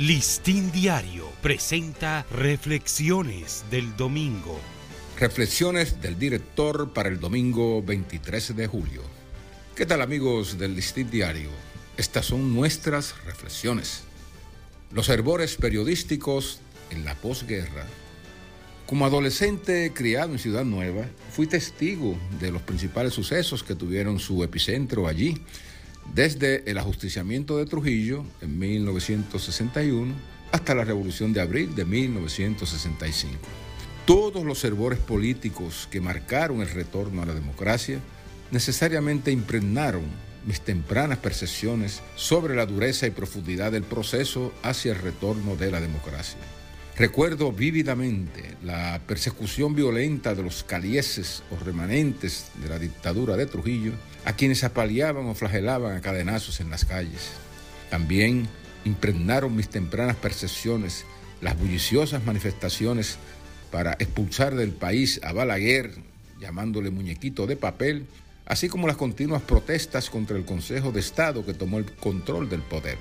Listín Diario presenta Reflexiones del Domingo. Reflexiones del director para el domingo 23 de julio. ¿Qué tal amigos del Listín Diario? Estas son nuestras reflexiones. Los herbores periodísticos en la posguerra. Como adolescente criado en Ciudad Nueva, fui testigo de los principales sucesos que tuvieron su epicentro allí desde el ajusticiamiento de Trujillo en 1961 hasta la Revolución de Abril de 1965. Todos los servores políticos que marcaron el retorno a la democracia necesariamente impregnaron mis tempranas percepciones sobre la dureza y profundidad del proceso hacia el retorno de la democracia. Recuerdo vívidamente la persecución violenta de los calieses o remanentes de la dictadura de Trujillo, a quienes apaleaban o flagelaban a cadenazos en las calles. También impregnaron mis tempranas percepciones las bulliciosas manifestaciones para expulsar del país a Balaguer, llamándole muñequito de papel, así como las continuas protestas contra el Consejo de Estado que tomó el control del poder.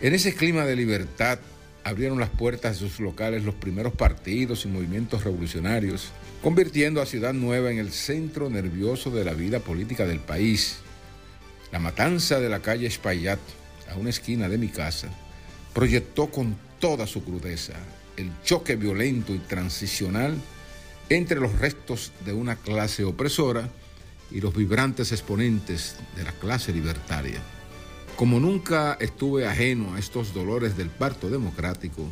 En ese clima de libertad, abrieron las puertas de sus locales los primeros partidos y movimientos revolucionarios, convirtiendo a Ciudad Nueva en el centro nervioso de la vida política del país. La matanza de la calle Espaillat, a una esquina de mi casa, proyectó con toda su crudeza el choque violento y transicional entre los restos de una clase opresora y los vibrantes exponentes de la clase libertaria. Como nunca estuve ajeno a estos dolores del parto democrático,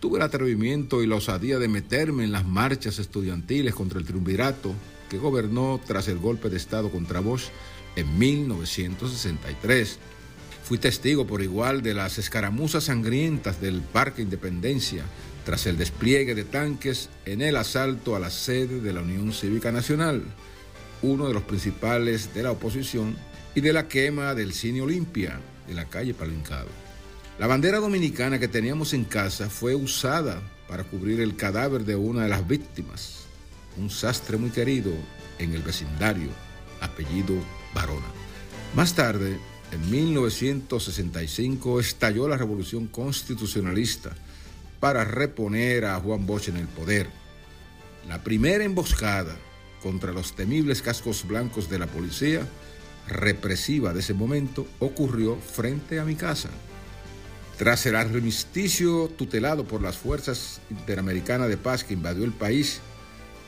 tuve el atrevimiento y la osadía de meterme en las marchas estudiantiles contra el triunvirato que gobernó tras el golpe de Estado contra Bosch en 1963. Fui testigo por igual de las escaramuzas sangrientas del Parque Independencia tras el despliegue de tanques en el asalto a la sede de la Unión Cívica Nacional, uno de los principales de la oposición y de la quema del Cine Olimpia de la calle Palincado. La bandera dominicana que teníamos en casa fue usada para cubrir el cadáver de una de las víctimas, un sastre muy querido en el vecindario, apellido Barona. Más tarde, en 1965, estalló la revolución constitucionalista para reponer a Juan Bosch en el poder. La primera emboscada contra los temibles cascos blancos de la policía represiva de ese momento ocurrió frente a mi casa. Tras el armisticio tutelado por las Fuerzas Interamericanas de Paz que invadió el país,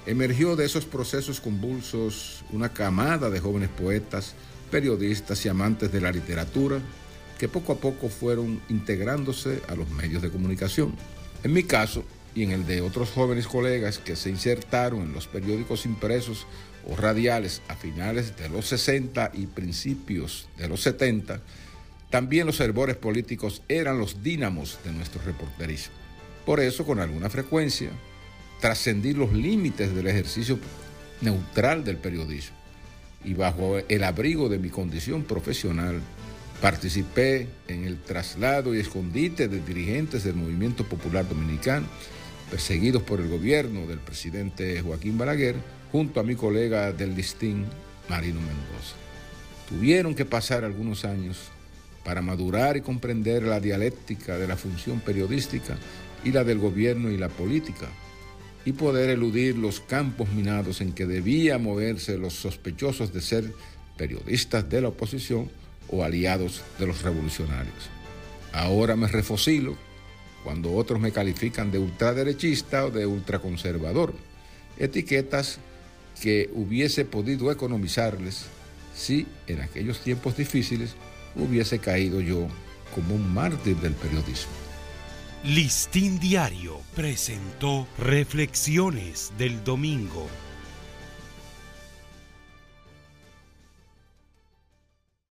emergió de esos procesos convulsos una camada de jóvenes poetas, periodistas y amantes de la literatura que poco a poco fueron integrándose a los medios de comunicación. En mi caso, y en el de otros jóvenes colegas que se insertaron en los periódicos impresos o radiales a finales de los 60 y principios de los 70, también los servidores políticos eran los dínamos de nuestro reporterismo. Por eso, con alguna frecuencia, trascendí los límites del ejercicio neutral del periodismo y bajo el abrigo de mi condición profesional, participé en el traslado y escondite de dirigentes del Movimiento Popular Dominicano, perseguidos por el gobierno del presidente Joaquín Balaguer, junto a mi colega del listín, Marino Mendoza. Tuvieron que pasar algunos años para madurar y comprender la dialéctica de la función periodística y la del gobierno y la política, y poder eludir los campos minados en que debían moverse los sospechosos de ser periodistas de la oposición o aliados de los revolucionarios. Ahora me refocilo cuando otros me califican de ultraderechista o de ultraconservador, etiquetas que hubiese podido economizarles si en aquellos tiempos difíciles hubiese caído yo como un mártir del periodismo. Listín Diario presentó Reflexiones del Domingo.